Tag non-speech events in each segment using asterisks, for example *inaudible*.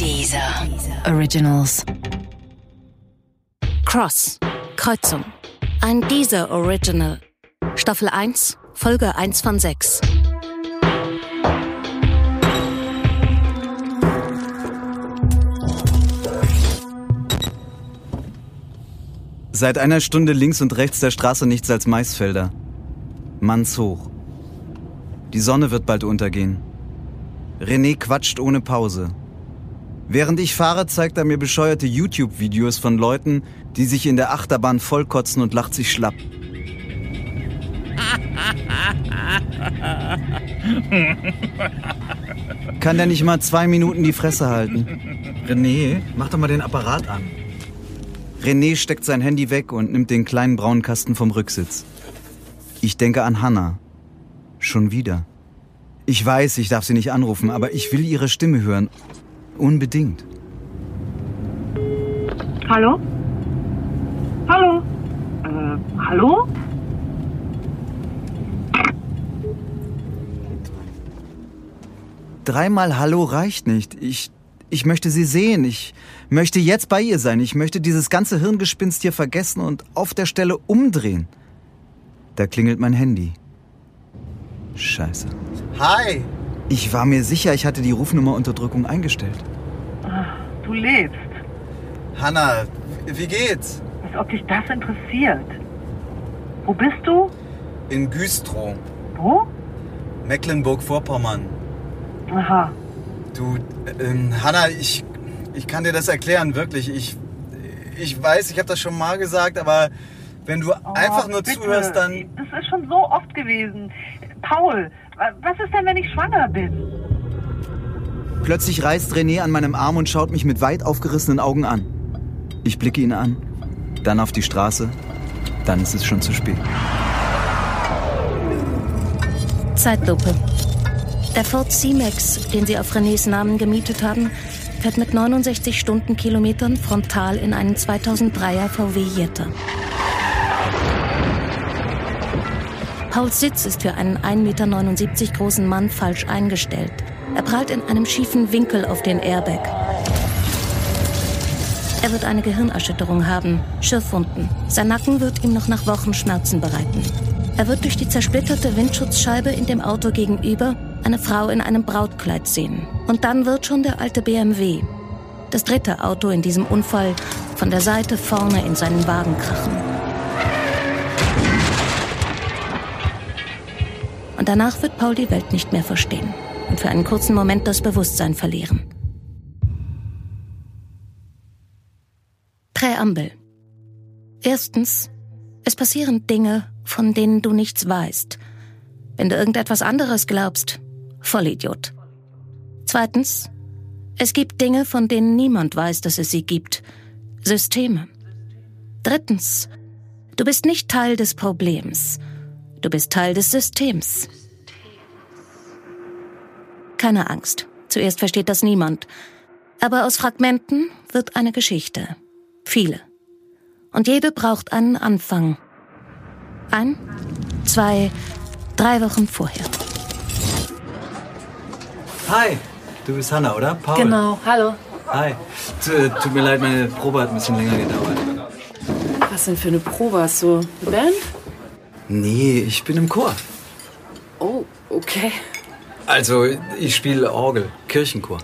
Dieser Originals. Cross. Kreuzung. Ein Deezer Original. Staffel 1, Folge 1 von 6. Seit einer Stunde links und rechts der Straße nichts als Maisfelder. Mannshoch. Die Sonne wird bald untergehen. René quatscht ohne Pause. Während ich fahre, zeigt er mir bescheuerte YouTube-Videos von Leuten, die sich in der Achterbahn vollkotzen und lacht sich schlapp. Kann der nicht mal zwei Minuten die Fresse halten? René, mach doch mal den Apparat an. René steckt sein Handy weg und nimmt den kleinen braunen Kasten vom Rücksitz. Ich denke an Hannah. Schon wieder. Ich weiß, ich darf sie nicht anrufen, aber ich will ihre Stimme hören. Unbedingt. Hallo? Hallo? Äh, hallo? Dreimal Hallo reicht nicht. Ich, ich möchte sie sehen. Ich möchte jetzt bei ihr sein. Ich möchte dieses ganze Hirngespinst hier vergessen und auf der Stelle umdrehen. Da klingelt mein Handy. Scheiße. Hi. Ich war mir sicher, ich hatte die Rufnummerunterdrückung eingestellt. Du lebst. Hanna, wie geht's? Als ob dich das interessiert. Wo bist du? In Güstrow, Wo? Mecklenburg-Vorpommern. Aha. Du, ähm, Hanna, ich, ich kann dir das erklären, wirklich. Ich, ich weiß, ich habe das schon mal gesagt, aber wenn du Oh, einfach nur bitte. zuhörst, dann... Das ist schon so oft gewesen. Paul, wa- was ist denn, wenn ich schwanger bin? Plötzlich reißt René an meinem Arm und schaut mich mit weit aufgerissenen Augen an. Ich blicke ihn an, dann auf die Straße, dann ist es schon zu spät. Zeitlupe. Der Ford C-Max, den sie auf Renés Namen gemietet haben, fährt mit 69 Stundenkilometern frontal in einen 2003er VW Jetta. Pauls Sitz ist für einen 1,79 Meter großen Mann falsch eingestellt. Er prallt in einem schiefen Winkel auf den Airbag. Er wird eine Gehirnerschütterung haben, Schürfwunden. Sein Nacken wird ihm noch nach Wochen Schmerzen bereiten. Er wird durch die zersplitterte Windschutzscheibe in dem Auto gegenüber eine Frau in einem Brautkleid sehen. Und dann wird schon der alte BMW, das dritte Auto in diesem Unfall, von der Seite vorne in seinen Wagen krachen. Und danach wird Paul die Welt nicht mehr verstehen und für einen kurzen Moment das Bewusstsein verlieren. Präambel. Erstens, es passieren Dinge, von denen du nichts weißt. Wenn du irgendetwas anderes glaubst, Vollidiot. Zweitens, es gibt Dinge, von denen niemand weiß, dass es sie gibt. Systeme. Drittens, du bist nicht Teil des Problems. Du bist Teil des Systems. Keine Angst. Zuerst versteht das niemand. Aber aus Fragmenten wird eine Geschichte. Viele. Und jede braucht einen Anfang. Ein, zwei, drei Wochen vorher. Hi, du bist Hanna, oder? Paul. Genau, hallo. Hi. T äh, tut mir leid, meine Probe hat ein bisschen länger gedauert. Was denn für eine Probe hast du? Eine Band? Nee, ich bin im Chor. Oh, okay. Also, ich spiele Orgel, Kirchenchor.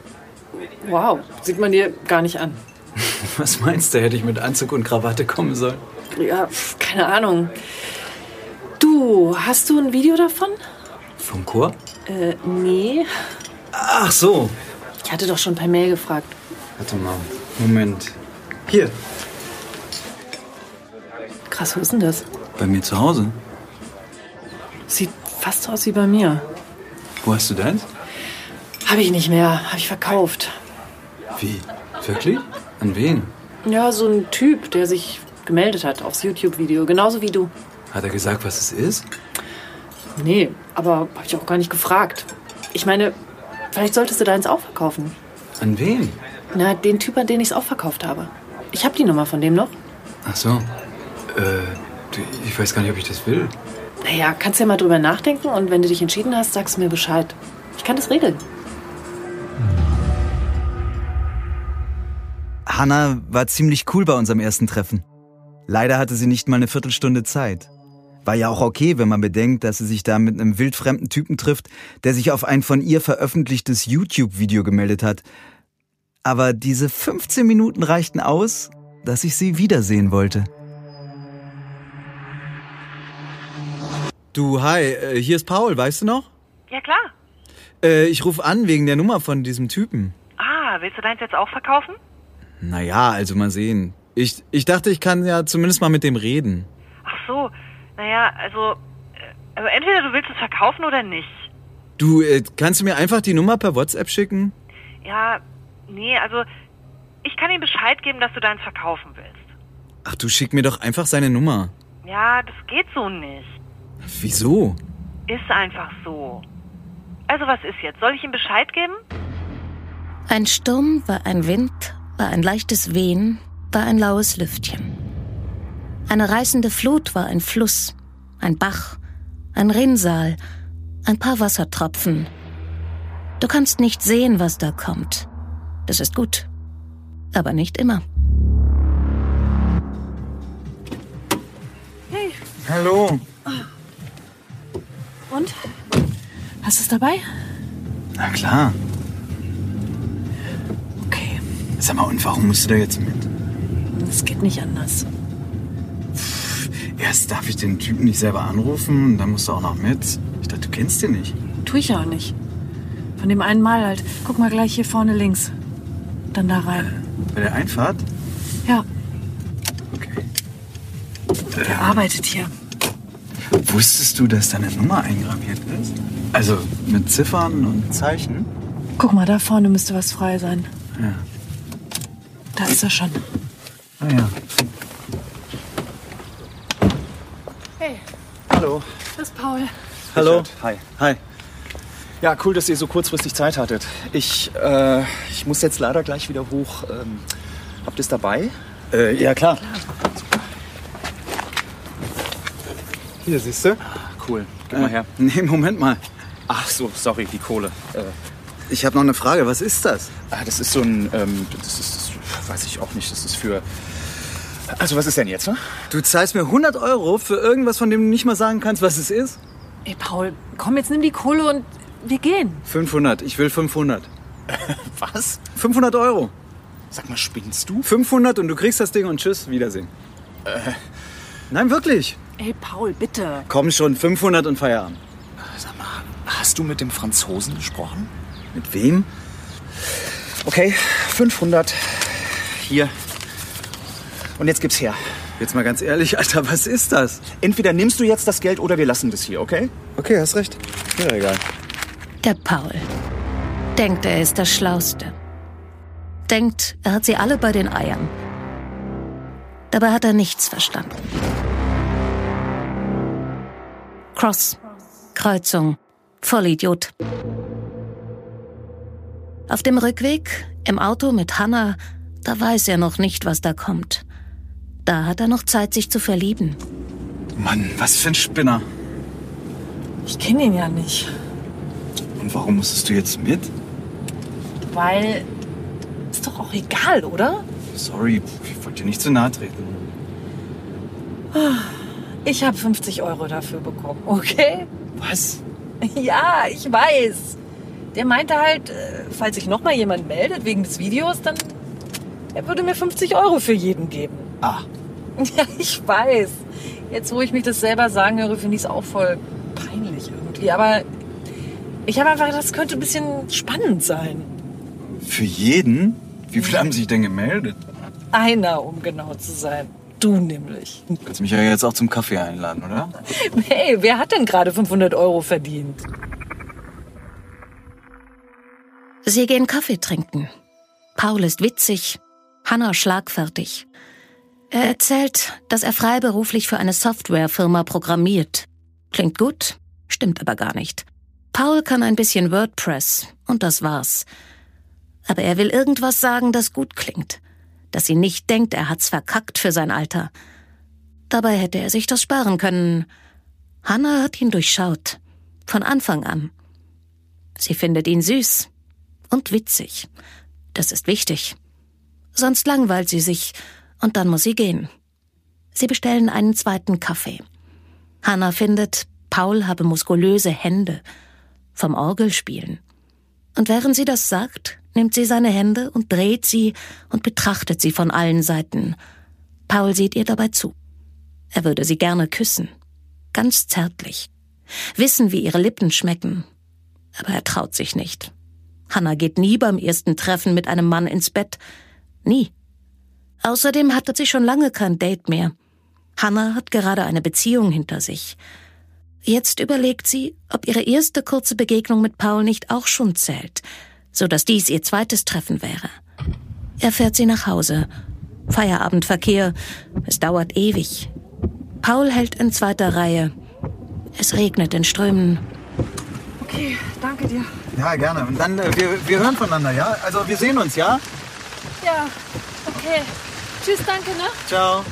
Wow, sieht man dir gar nicht an. *laughs* Was meinst du, hätte ich mit Anzug und Krawatte kommen sollen? Ja, keine Ahnung. Du, hast du ein Video davon? Vom Chor? Äh, nee. Ach so. Ich hatte doch schon per Mail gefragt. Warte mal. Moment. Hier, Krass, wo ist denn das? bei mir zu Hause. Sieht fast so aus wie bei mir. Wo hast du deins? Habe ich nicht mehr. Habe ich verkauft. Wie? Wirklich? An wen? Ja, so ein Typ, der sich gemeldet hat aufs YouTube-Video. Genauso wie du. Hat er gesagt, was es ist? Nee, aber habe ich auch gar nicht gefragt. Ich meine, vielleicht solltest du deins auch verkaufen. An wen? Na, den Typ, an den ich es auch verkauft habe. Ich habe die Nummer von dem noch. Ach so. Äh, ich weiß gar nicht, ob ich das will. Naja, kannst ja mal drüber nachdenken und wenn du dich entschieden hast, sagst du mir Bescheid. Ich kann das regeln. Hannah war ziemlich cool bei unserem ersten Treffen. Leider hatte sie nicht mal eine Viertelstunde Zeit. War ja auch okay, wenn man bedenkt, dass sie sich da mit einem wildfremden Typen trifft, der sich auf ein von ihr veröffentlichtes YouTube-Video gemeldet hat. Aber diese 15 Minuten reichten aus, dass ich sie wiedersehen wollte. Du, hi, äh, hier ist Paul, weißt du noch? Ja, klar. Äh, ich rufe an wegen der Nummer von diesem Typen. Ah, willst du deins jetzt auch verkaufen? Naja, also mal sehen. Ich, ich dachte, ich kann ja zumindest mal mit dem reden. Ach so, naja, also, äh, also entweder du willst es verkaufen oder nicht. Du, äh, kannst du mir einfach die Nummer per WhatsApp schicken? Ja, nee, also, ich kann ihm Bescheid geben, dass du deins verkaufen willst. Ach, du schick mir doch einfach seine Nummer. Ja, das geht so nicht. Wieso? Ist einfach so. Also was ist jetzt? Soll ich ihm Bescheid geben? Ein Sturm war ein Wind, war ein leichtes Wehen, war ein laues Lüftchen. Eine reißende Flut war ein Fluss, ein Bach, ein Rinnsal, ein paar Wassertropfen. Du kannst nicht sehen, was da kommt. Das ist gut. Aber nicht immer. Hallo. Und? Hast du es dabei? Na klar. Okay, Sag mal, und warum musst du da jetzt mit? es geht nicht anders. Erst darf ich den Typen nicht selber anrufen, und dann musst du auch noch mit. Ich dachte, du kennst den nicht. Tue ich ja auch nicht. Von dem einen Mal halt. Guck mal gleich hier vorne links. Dann da rein. Bei der Einfahrt? Ja, Okay. der arbeitet hier. Wusstest du, dass deine Nummer eingraviert ist? Also mit Ziffern und Zeichen? Guck mal, da vorne müsste was frei sein. Ja. Da ist er schon. Ah ja. Hey, Hallo. das ist Paul. Hallo? Richard, Hi. Hi. Ja, cool, dass ihr so kurzfristig Zeit hattet. Ich, äh, ich muss jetzt leider gleich wieder hoch. Ähm, habt ihr es dabei? Äh, ja, klar. Hier, siehst du? Cool. Gib mal her. Nee, Moment mal. Ach so, sorry, die Kohle. Äh, Ich habe noch eine Frage. Was ist das? ah, das ist so ein, ähm, das ist, das weiß ich auch nicht, das ist für... Also was ist denn jetzt, ne? Du zahlst mir 100 Euro für irgendwas, von dem du nicht mal sagen kannst, was es ist? Ey, Paul, komm, jetzt nimm die Kohle und wir gehen. 500. Ich will 500. *laughs* Was? 500 Euro. Sag mal, spinnst du? 500 und du kriegst das Ding und tschüss, Wiedersehen. Nein, wirklich. Ey, Paul, bitte. Komm schon, 500 und Feierabend. Sag mal, hast du mit dem Franzosen gesprochen? Mit wem? Okay, 500. Hier. Und jetzt gib's her. Jetzt mal ganz ehrlich, Alter, was ist das? Entweder nimmst du jetzt das Geld oder wir lassen das hier, okay? Okay, hast recht. Ja, egal. Der Paul. Denkt, er ist der Schlauste. Denkt, er hat sie alle bei den Eiern. Dabei hat er nichts verstanden. Cross. Kreuzung. Vollidiot. Auf dem Rückweg, im Auto mit Hannah, da weiß er noch nicht, was da kommt. Da hat er noch Zeit, sich zu verlieben. Mann, was für ein Spinner. Ich kenne ihn ja nicht. Und warum musstest du jetzt mit? Weil. Ist doch auch egal, oder? Sorry, ich wollte dir nicht zu nahe treten. Ich habe 50 Euro dafür bekommen, okay? Was? Ja, ich weiß. Der meinte halt, äh, falls sich noch mal jemand meldet wegen des Videos, dann er würde mir 50 Euro für jeden geben. Ah, *laughs* Ja, ich weiß. Jetzt, wo ich mich das selber sagen höre, finde ich es auch voll peinlich irgendwie. Aber ich habe einfach, gedacht, das könnte ein bisschen spannend sein. für jeden? Wie viele haben sich denn gemeldet? Einer, um genau zu sein. Du nämlich. Du kannst mich ja jetzt auch zum Kaffee einladen, oder? *laughs* Hey, wer hat denn gerade 500 Euro verdient? Sie gehen Kaffee trinken. Paul ist witzig, Hannah schlagfertig. Er erzählt, dass er freiberuflich für eine Softwarefirma programmiert. Klingt gut, stimmt aber gar nicht. Paul kann ein bisschen WordPress und das war's. Aber er will irgendwas sagen, das gut klingt. Dass sie nicht denkt, er hat's verkackt für sein Alter. Dabei hätte er sich das sparen können. Hannah hat ihn durchschaut. Von Anfang an. Sie findet ihn süß und witzig. Das ist wichtig. Sonst langweilt sie sich und dann muss sie gehen. Sie bestellen einen zweiten Kaffee. Hannah findet, Paul habe muskulöse Hände vom Orgelspielen. Und während sie das sagt, nimmt sie seine Hände und dreht sie und betrachtet sie von allen Seiten. Paul sieht ihr dabei zu. Er würde sie gerne küssen. Ganz zärtlich. Wissen, wie ihre Lippen schmecken. Aber er traut sich nicht. Hannah geht nie beim ersten Treffen mit einem Mann ins Bett. Nie. Außerdem hatte sie schon lange kein Date mehr. Hannah hat gerade eine Beziehung hinter sich. Jetzt überlegt sie, ob ihre erste kurze Begegnung mit Paul nicht auch schon zählt, so dass dies ihr zweites Treffen wäre. Er fährt sie nach Hause. Feierabendverkehr. Es dauert ewig. Paul hält in zweiter Reihe. Es regnet in Strömen. Okay, danke dir. Ja, gerne. Und dann, äh, wir, wir hören voneinander, ja? Also wir sehen uns, ja? Ja, okay. Tschüss, danke, ne? Ciao.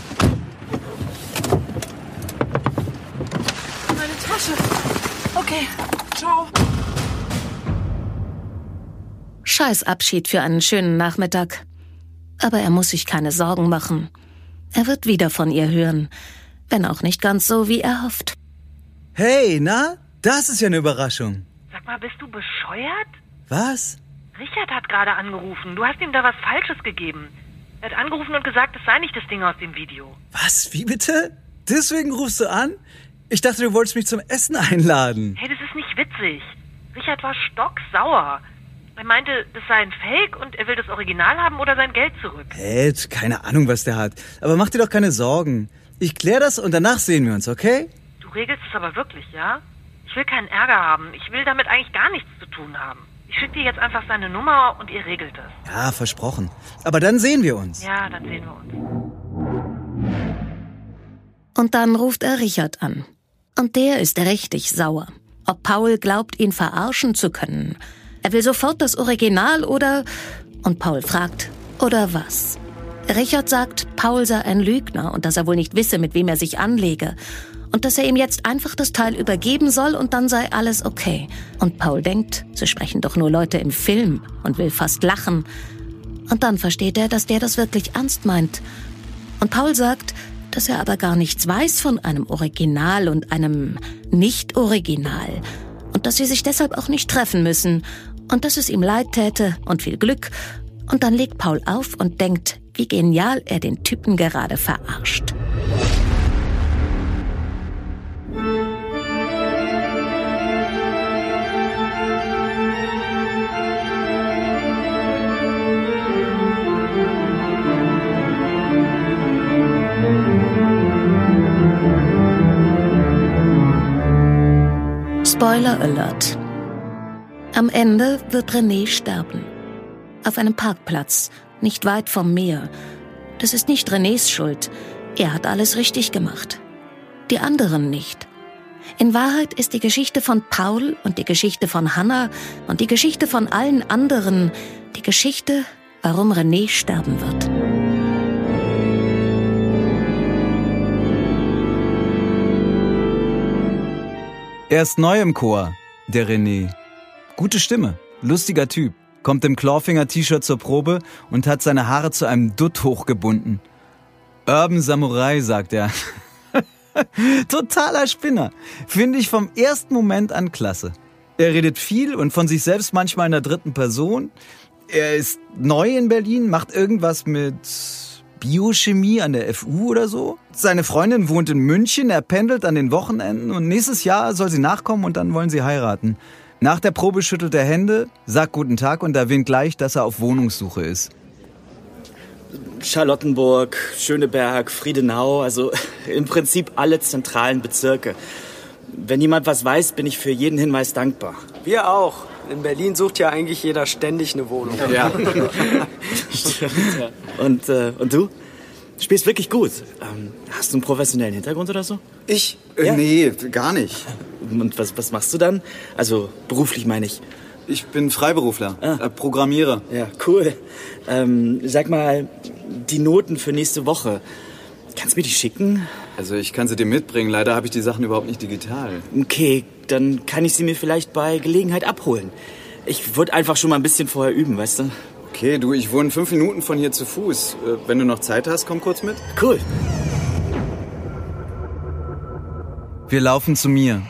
Meine Tasche. Okay, ciao. Scheiß Abschied für einen schönen Nachmittag. Aber er muss sich keine Sorgen machen. Er wird wieder von ihr hören, wenn auch nicht ganz so, wie er hofft. Hey, na? Das ist ja eine Überraschung. Sag mal, bist du bescheuert? Was? Richard hat gerade angerufen. Du hast ihm da was Falsches gegeben. Er hat angerufen und gesagt, es sei nicht das Ding aus dem Video. Was? Wie bitte? Deswegen rufst du an? Ich dachte, du wolltest mich zum Essen einladen. Hey, das ist nicht witzig. Richard war stocksauer. Er meinte, das sei ein Fake und er will das Original haben oder sein Geld zurück. Ed, keine Ahnung, was der hat. Aber mach dir doch keine Sorgen. Ich klär das und danach sehen wir uns, okay? Du regelst es aber wirklich, ja? Ich will keinen Ärger haben. Ich will damit eigentlich gar nichts zu tun haben. Ich schicke dir jetzt einfach seine Nummer und ihr regelt es. Ja, versprochen. Aber dann sehen wir uns. Ja, dann sehen wir uns. Und dann ruft er Richard an. Und der ist richtig sauer. Ob Paul glaubt, ihn verarschen zu können. Er will sofort das Original oder... Und Paul fragt, oder was? Richard sagt, Paul sei ein Lügner und dass er wohl nicht wisse, mit wem er sich anlege. Und dass er ihm jetzt einfach das Teil übergeben soll und dann sei alles okay. Und Paul denkt, so sprechen doch nur Leute im Film und will fast lachen. Und dann versteht er, dass der das wirklich ernst meint. Und Paul sagt, dass er aber gar nichts weiß von einem Original und einem Nicht-Original. Und dass sie sich deshalb auch nicht treffen müssen. Und dass es ihm leid täte und viel Glück. Und dann legt Paul auf und denkt, wie genial er den Typen gerade verarscht. Spoiler Alert. Am Ende wird René sterben. Auf einem Parkplatz, nicht weit vom Meer. Das ist nicht Renés Schuld. Er hat alles richtig gemacht. Die anderen nicht. In Wahrheit ist die Geschichte von Paul und die Geschichte von Hannah und die Geschichte von allen anderen die Geschichte, warum René sterben wird. Er ist neu im Chor, der René. Gute Stimme, lustiger Typ, kommt im Clawfinger-T-Shirt zur Probe und hat seine Haare zu einem Dutt hochgebunden. Urban Samurai, sagt er. *laughs* Totaler Spinner. Finde ich vom ersten Moment an klasse. Er redet viel und von sich selbst manchmal in der dritten Person. Er ist neu in Berlin, macht irgendwas mit Biochemie an der FU oder so. Seine Freundin wohnt in München, er pendelt an den Wochenenden und nächstes Jahr soll sie nachkommen und dann wollen sie heiraten. Nach der Probe schüttelt er Hände, sagt guten Tag und erwähnt gleich, dass er auf Wohnungssuche ist. Charlottenburg, Schöneberg, Friedenau, also *laughs* im Prinzip alle zentralen Bezirke. Wenn jemand was weiß, bin ich für jeden Hinweis dankbar. Wir auch. In Berlin sucht ja eigentlich jeder ständig eine Wohnung. Ja. *laughs* *laughs* Stimmt, ja. Und, äh, und du? Du spielst wirklich gut. Ähm, hast du einen professionellen Hintergrund oder so? Ich? Äh, Ja. Nee, gar nicht. *laughs* Und was, was machst du dann? Also beruflich meine ich. Ich bin Freiberufler, Ah. äh, Programmierer. Ja, cool. Ähm, sag mal, die Noten für nächste Woche. Kannst du mir die schicken? Also ich kann sie dir mitbringen, leider habe ich die Sachen überhaupt nicht digital. Okay, dann kann ich sie mir vielleicht bei Gelegenheit abholen. Ich würde einfach schon mal ein bisschen vorher üben, weißt du? Okay, du, ich wohne fünf Minuten von hier zu Fuß. Äh, Wenn du noch Zeit hast, komm kurz mit. Cool. Wir laufen zu mir.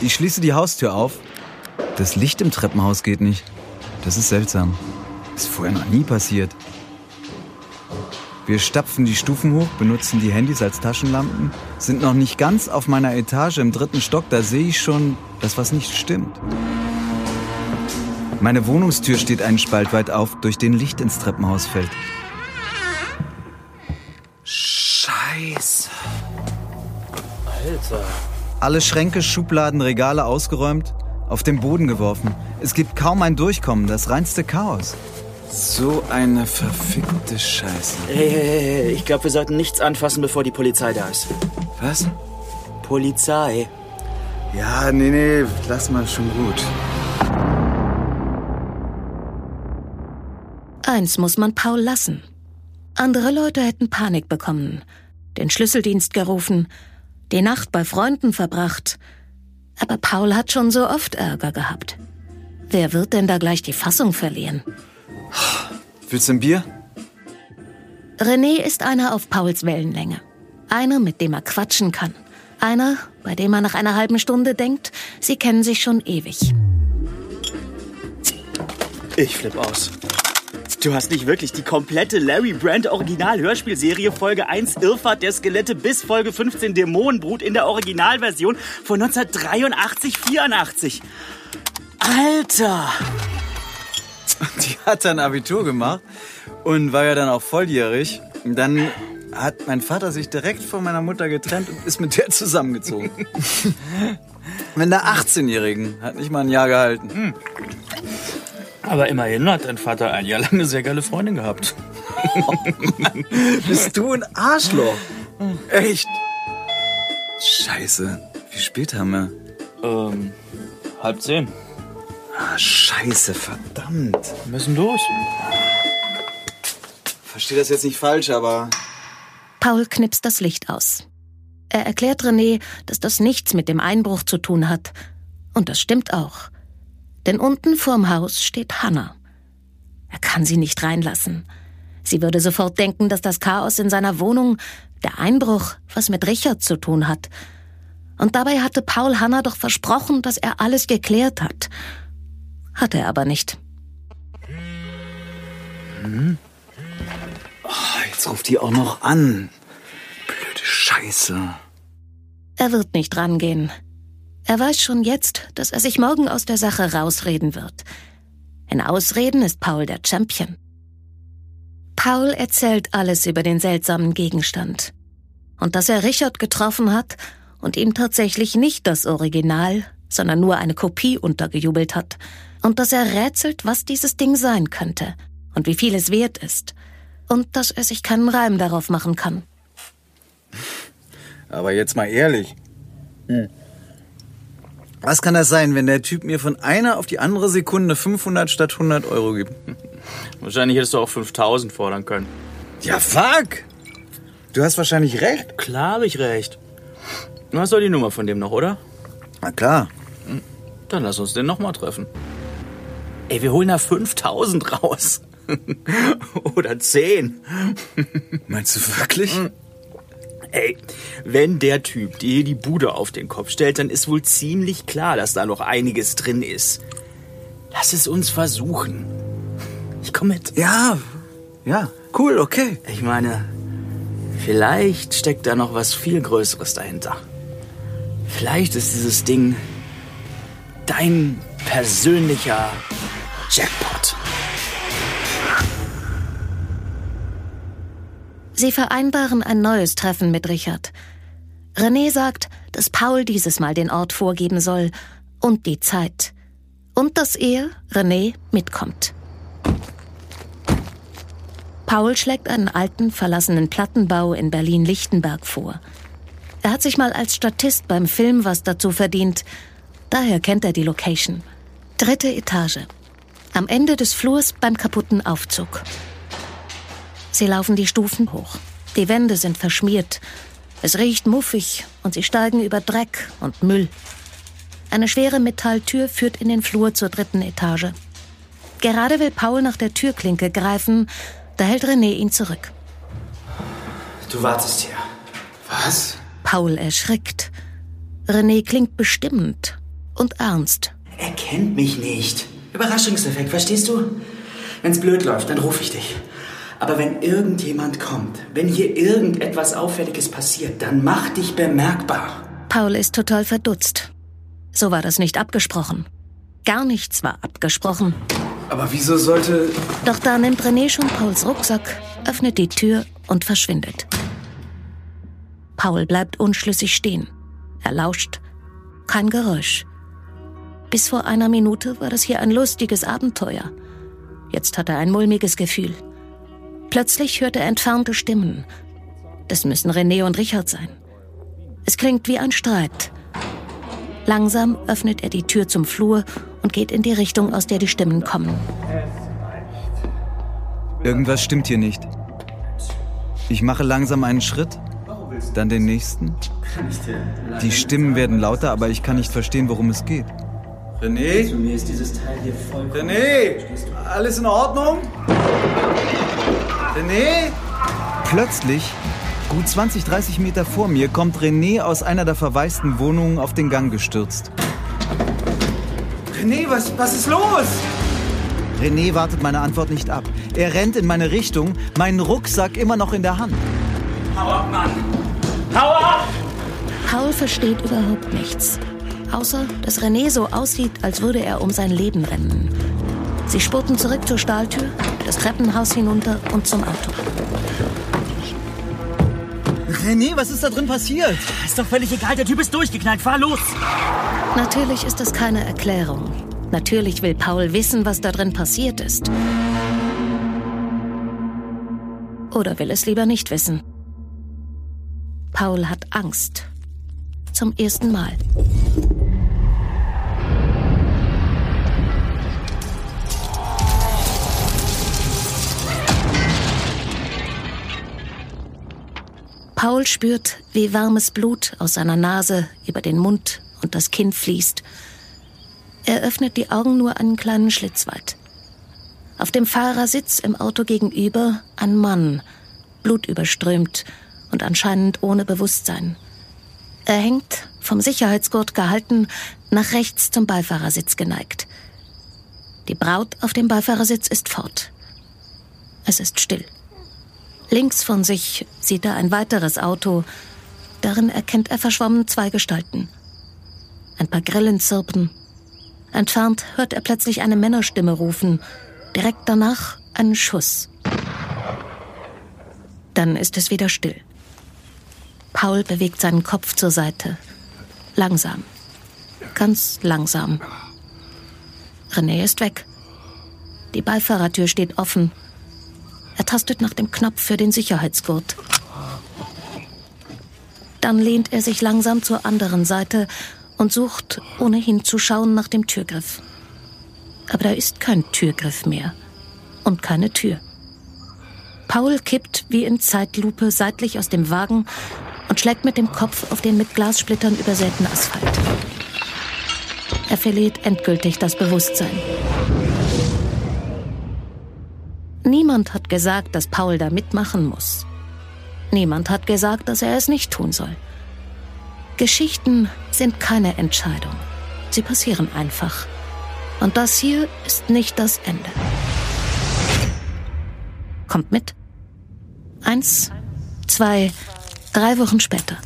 Ich schließe die Haustür auf. Das Licht im Treppenhaus geht nicht. Das ist seltsam. Ist vorher noch nie passiert. Wir stapfen die Stufen hoch, benutzen die Handys als Taschenlampen, sind noch nicht ganz auf meiner Etage im dritten Stock, da sehe ich schon, dass was nicht stimmt. Meine Wohnungstür steht einen Spalt weit auf, durch den Licht ins Treppenhaus fällt. Scheiße. Alter. Alle Schränke, Schubladen, Regale ausgeräumt, auf den Boden geworfen. Es gibt kaum ein Durchkommen, das reinste Chaos. So eine verfickte Scheiße. Hey, hey, hey, hey, ich glaube, wir sollten nichts anfassen, bevor die Polizei da ist. Was? Polizei. Ja, nee, nee, lass mal schon gut. Eins muss man Paul lassen. Andere Leute hätten Panik bekommen, den Schlüsseldienst gerufen, die Nacht bei Freunden verbracht. Aber Paul hat schon so oft Ärger gehabt. Wer wird denn da gleich die Fassung verlieren? Willst du ein Bier? René ist einer auf Pauls Wellenlänge. Einer, mit dem er quatschen kann. Einer, bei dem er nach einer halben Stunde denkt, sie kennen sich schon ewig. Ich flipp aus. Du hast nicht wirklich die komplette Larry Brand Original-Hörspielserie Folge 1 Irrfahrt der Skelette bis Folge 15 Dämonenbrut in der Originalversion von 1983, 84. Alter! *laughs* Die hat dann Abitur gemacht und war ja dann auch volljährig. Dann hat mein Vater sich direkt von meiner Mutter getrennt und ist mit der zusammengezogen. *laughs* mit einer 18-Jährigen. Hat nicht mal ein Jahr gehalten. Aber immerhin hat dein Vater ein Jahr lang eine sehr geile Freundin gehabt. *laughs* Bist du ein Arschloch? Echt? Scheiße. Wie spät haben wir? Ähm, halb zehn. Ah, scheiße, verdammt. Wir müssen los. Verstehe das jetzt nicht falsch, aber Paul knipst das Licht aus. Er erklärt René, dass das nichts mit dem Einbruch zu tun hat. Und das stimmt auch. Denn unten vorm Haus steht Hannah. Er kann sie nicht reinlassen. Sie würde sofort denken, dass das Chaos in seiner Wohnung, der Einbruch, was mit Richard zu tun hat. Und dabei hatte Paul Hannah doch versprochen, dass er alles geklärt hat. Hat er aber nicht. Ah, jetzt ruft die auch noch an. Blöde Scheiße. Er wird nicht rangehen. Er weiß schon jetzt, dass er sich morgen aus der Sache rausreden wird. In Ausreden ist Paul der Champion. Paul erzählt alles über den seltsamen Gegenstand. Und dass er Richard getroffen hat und ihm tatsächlich nicht das Original, sondern nur eine Kopie untergejubelt hat. Und dass er rätselt, was dieses Ding sein könnte und wie viel es wert ist. Und dass er sich keinen Reim darauf machen kann. Aber jetzt mal ehrlich. Hm. Was kann das sein, wenn der Typ mir von einer auf die andere Sekunde 500 statt 100 Euro gibt? *laughs* Wahrscheinlich hättest du auch 5000 fordern können. Ja, fuck! Du hast wahrscheinlich recht. Klar habe ich recht. Du hast doch die Nummer von dem noch, oder? Na klar. Dann lass uns den nochmal treffen. Ey, wir holen da 5000 raus. *laughs* oder 10. Meinst du wirklich? Ey, wenn der Typ dir die Bude auf den Kopf stellt, dann ist wohl ziemlich klar, dass da noch einiges drin ist. Lass es uns versuchen. Ich komm mit. Ja, ja, cool, okay. Ich meine, vielleicht steckt da noch was viel Größeres dahinter. Vielleicht ist dieses Ding dein persönlicher Jackpot. Sie vereinbaren ein neues Treffen mit Richard. René sagt, dass Paul dieses Mal den Ort vorgeben soll und die Zeit. Und dass er, René, mitkommt. Paul schlägt einen alten, verlassenen Plattenbau in Berlin-Lichtenberg vor. Er hat sich mal als Statist beim Film was dazu verdient. Daher kennt er die Location. Dritte Etage. Am Ende des Flurs beim kaputten Aufzug. Sie laufen die Stufen hoch. Die Wände sind verschmiert. Es riecht muffig und sie steigen über Dreck und Müll. Eine schwere Metalltür führt in den Flur zur dritten Etage. Gerade will Paul nach der Türklinke greifen, da hält René ihn zurück. Du wartest hier. Was? Paul erschrickt. René klingt bestimmend und ernst. Er kennt mich nicht. Überraschungseffekt, verstehst du? Wenn's blöd läuft, dann rufe ich dich. Aber wenn irgendjemand kommt, wenn hier irgendetwas Auffälliges passiert, dann mach dich bemerkbar. Paul ist total verdutzt. So war das nicht abgesprochen. Gar nichts war abgesprochen. Aber wieso sollte... Doch da nimmt René schon Pauls Rucksack, öffnet die Tür und verschwindet. Paul bleibt unschlüssig stehen. Er lauscht. Kein Geräusch. Bis vor einer Minute war das hier ein lustiges Abenteuer. Jetzt hat er ein mulmiges Gefühl. Plötzlich hört er entfernte Stimmen. Das müssen René und Richard sein. Es klingt wie ein Streit. Langsam öffnet er die Tür zum Flur und geht in die Richtung, aus der die Stimmen kommen. Irgendwas stimmt hier nicht. Ich mache langsam einen Schritt, dann den nächsten. Die Stimmen werden lauter, aber ich kann nicht verstehen, worum es geht. René? René? Alles in Ordnung? René? Plötzlich, gut 20, 30 Meter vor mir, kommt René aus einer der verwaisten Wohnungen auf den Gang gestürzt. René, was, was ist los? René wartet meine Antwort nicht ab. Er rennt in meine Richtung, meinen Rucksack immer noch in der Hand. Hau ab, Mann! Hau ab! Paul versteht überhaupt nichts. Außer, dass René so aussieht, als würde er um sein Leben rennen. Sie spurten zurück zur Stahltür, das Treppenhaus hinunter und zum Auto. René, was ist da drin passiert? Ist doch völlig egal, der Typ ist durchgeknallt. Fahr los! Natürlich ist das keine Erklärung. Natürlich will Paul wissen, was da drin passiert ist. Oder will es lieber nicht wissen. Paul hat Angst. Zum ersten Mal. Paul spürt, wie warmes Blut aus seiner Nase über den Mund und das Kinn fließt. Er öffnet die Augen nur einen kleinen Schlitz weit. Auf dem Fahrersitz im Auto gegenüber ein Mann, blutüberströmt und anscheinend ohne Bewusstsein. Er hängt, vom Sicherheitsgurt gehalten, nach rechts zum Beifahrersitz geneigt. Die Braut auf dem Beifahrersitz ist fort. Es ist still. Links von sich sieht er ein weiteres Auto. Darin erkennt er verschwommen zwei Gestalten. Ein paar Grillen zirpen. Entfernt hört er plötzlich eine Männerstimme rufen. Direkt danach einen Schuss. Dann ist es wieder still. Paul bewegt seinen Kopf zur Seite. Langsam. Ganz langsam. René ist weg. Die Beifahrertür steht offen. Er tastet nach dem Knopf für den Sicherheitsgurt. Dann lehnt er sich langsam zur anderen Seite und sucht, ohne hinzuschauen, nach dem Türgriff. Aber da ist kein Türgriff mehr. Und keine Tür. Paul kippt wie in Zeitlupe seitlich aus dem Wagen und schlägt mit dem Kopf auf den mit Glassplittern übersäten Asphalt. Er verliert endgültig das Bewusstsein. Niemand hat gesagt, dass Paul da mitmachen muss. Niemand hat gesagt, dass er es nicht tun soll. Geschichten sind keine Entscheidung. Sie passieren einfach. Und das hier ist nicht das Ende. Kommt mit. Eins, zwei, drei Wochen später.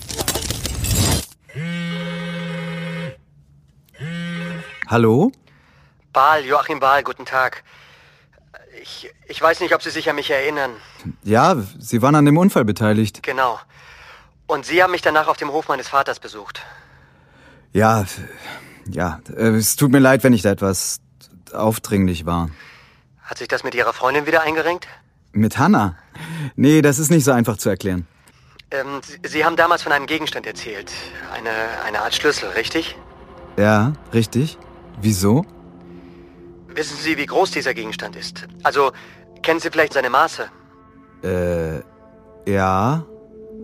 Hallo? Bahl, Joachim Bahl, guten Tag. Ich, ich weiß nicht, ob Sie sich an mich erinnern. Ja, Sie waren an dem Unfall beteiligt. Genau. Und Sie haben mich danach auf dem Hof meines Vaters besucht. Ja, ja, äh, es tut mir leid, wenn ich da etwas aufdringlich war. Hat sich das mit Ihrer Freundin wieder eingerenkt? Mit Hannah? Nee, das ist nicht so einfach zu erklären. Ähm, Sie, Sie haben damals von einem Gegenstand erzählt. Eine, eine Art Schlüssel, richtig? Ja, richtig. Wieso? Wissen Sie, wie groß dieser Gegenstand ist? Also, kennen Sie vielleicht seine Maße? Äh, ja.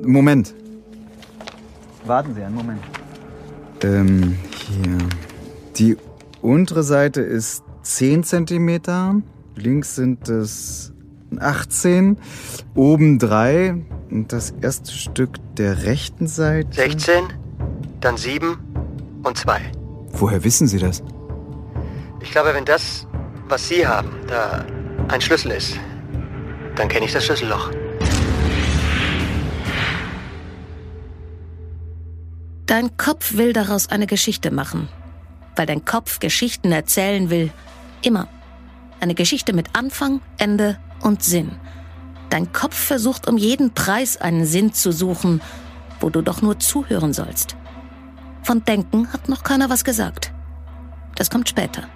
Moment. Warten Sie einen Moment. Ähm, hier. Die untere Seite ist 10 Zentimeter, links sind es 18, oben 3 und das erste Stück der rechten Seite. 16, dann 7 und 2. Woher wissen Sie das? Ich glaube, wenn das, was Sie haben, da ein Schlüssel ist, dann kenne ich das Schlüsselloch. Dein Kopf will daraus eine Geschichte machen, weil dein Kopf Geschichten erzählen will. Immer. Eine Geschichte mit Anfang, Ende und Sinn. Dein Kopf versucht um jeden Preis einen Sinn zu suchen, wo du doch nur zuhören sollst. Von Denken hat noch keiner was gesagt. Das kommt später.